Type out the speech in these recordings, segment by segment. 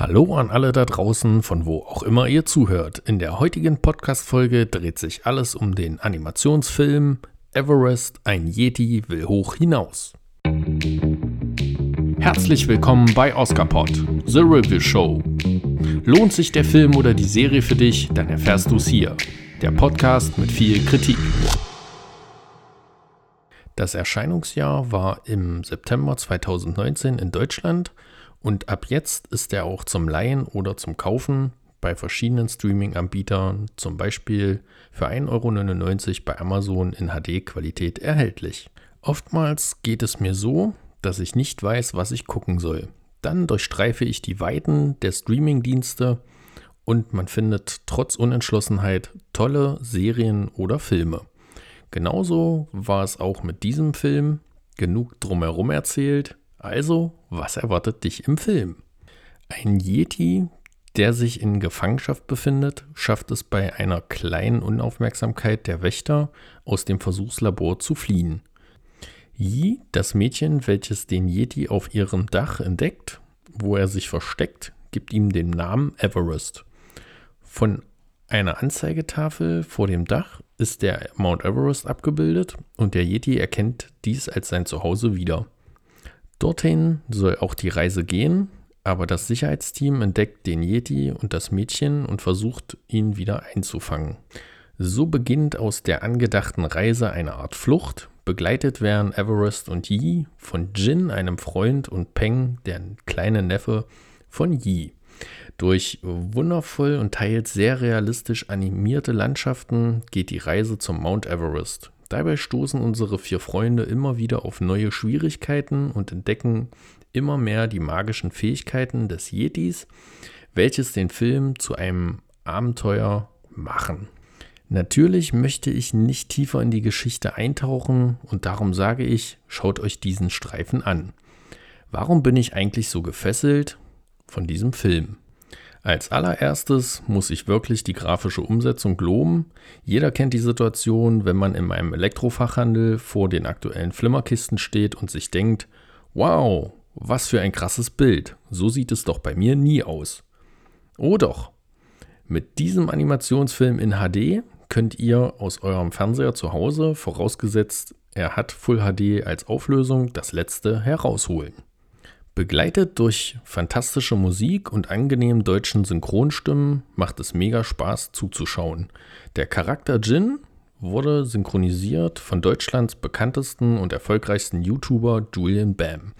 Hallo an alle da draußen, von wo auch immer ihr zuhört. In der heutigen Podcast-Folge dreht sich alles um den Animationsfilm Everest, ein Yeti will hoch hinaus. Herzlich willkommen bei Oscarpod, The Review Show. Lohnt sich der Film oder die Serie für dich, dann erfährst du es hier. Der Podcast mit viel Kritik. Das Erscheinungsjahr war im September 2019 in Deutschland und ab jetzt ist er auch zum Leihen oder zum Kaufen bei verschiedenen Streaming-Anbietern, zum Beispiel für 1,99 Euro bei Amazon in HD-Qualität erhältlich. Oftmals geht es mir so, dass ich nicht weiß, was ich gucken soll. Dann durchstreife ich die Weiten der Streaming-Dienste und man findet trotz Unentschlossenheit tolle Serien oder Filme. Genauso war es auch mit diesem Film. Genug drumherum erzählt. Also, was erwartet dich im Film? Ein Yeti, der sich in Gefangenschaft befindet, schafft es bei einer kleinen Unaufmerksamkeit der Wächter aus dem Versuchslabor zu fliehen. Yi, das Mädchen, welches den Yeti auf ihrem Dach entdeckt, wo er sich versteckt, gibt ihm den Namen Everest. Von einer Anzeigetafel vor dem Dach ist der Mount Everest abgebildet und der Yeti erkennt dies als sein Zuhause wieder. Dorthin soll auch die Reise gehen, aber das Sicherheitsteam entdeckt den Yeti und das Mädchen und versucht, ihn wieder einzufangen. So beginnt aus der angedachten Reise eine Art Flucht. Begleitet werden Everest und Yi von Jin, einem Freund, und Peng, der kleine Neffe von Yi. Durch wundervoll und teils sehr realistisch animierte Landschaften geht die Reise zum Mount Everest. Dabei stoßen unsere vier Freunde immer wieder auf neue Schwierigkeiten und entdecken immer mehr die magischen Fähigkeiten des Yetis, welches den Film zu einem Abenteuer machen. Natürlich möchte ich nicht tiefer in die Geschichte eintauchen und darum sage ich, schaut euch diesen Streifen an. Warum bin ich eigentlich so gefesselt von diesem Film? Als allererstes muss ich wirklich die grafische Umsetzung loben. Jeder kennt die Situation, wenn man in einem Elektrofachhandel vor den aktuellen Flimmerkisten steht und sich denkt, wow, was für ein krasses Bild. So sieht es doch bei mir nie aus. Oh doch. Mit diesem Animationsfilm in HD könnt ihr aus eurem Fernseher zu Hause, vorausgesetzt er hat Full HD als Auflösung, das letzte herausholen. Begleitet durch fantastische Musik und angenehmen deutschen Synchronstimmen macht es mega Spaß zuzuschauen. Der Charakter Jin wurde synchronisiert von Deutschlands bekanntesten und erfolgreichsten YouTuber Julian Bam,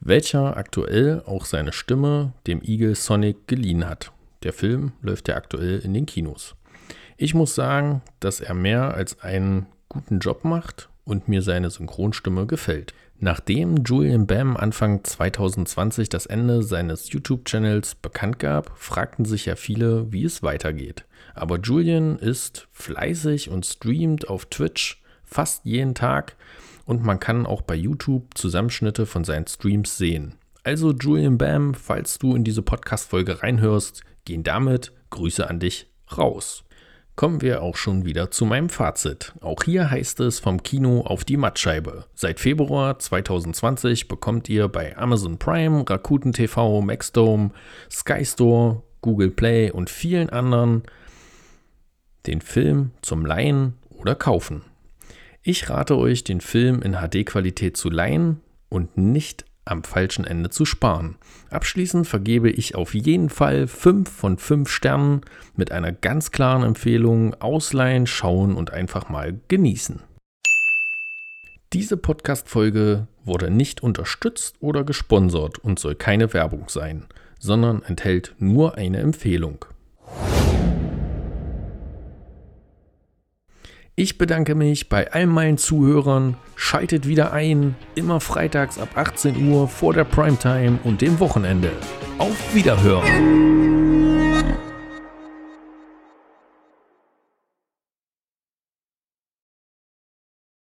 welcher aktuell auch seine Stimme dem Eagle Sonic geliehen hat. Der Film läuft ja aktuell in den Kinos. Ich muss sagen, dass er mehr als einen guten Job macht und mir seine Synchronstimme gefällt. Nachdem Julian Bam Anfang 2020 das Ende seines YouTube-Channels bekannt gab, fragten sich ja viele, wie es weitergeht. Aber Julian ist fleißig und streamt auf Twitch fast jeden Tag und man kann auch bei YouTube Zusammenschnitte von seinen Streams sehen. Also Julian Bam, falls du in diese Podcast-Folge reinhörst, gehen damit Grüße an dich raus kommen wir auch schon wieder zu meinem Fazit. Auch hier heißt es vom Kino auf die Mattscheibe. Seit Februar 2020 bekommt ihr bei Amazon Prime, Rakuten TV, Maxdome, Sky Store, Google Play und vielen anderen den Film zum Leihen oder Kaufen. Ich rate euch, den Film in HD-Qualität zu leihen und nicht am falschen Ende zu sparen. Abschließend vergebe ich auf jeden Fall 5 von 5 Sternen mit einer ganz klaren Empfehlung ausleihen, schauen und einfach mal genießen. Diese Podcast-Folge wurde nicht unterstützt oder gesponsert und soll keine Werbung sein, sondern enthält nur eine Empfehlung. Ich bedanke mich bei all meinen Zuhörern. Schaltet wieder ein, immer freitags ab 18 Uhr vor der Primetime und dem Wochenende. Auf Wiederhören!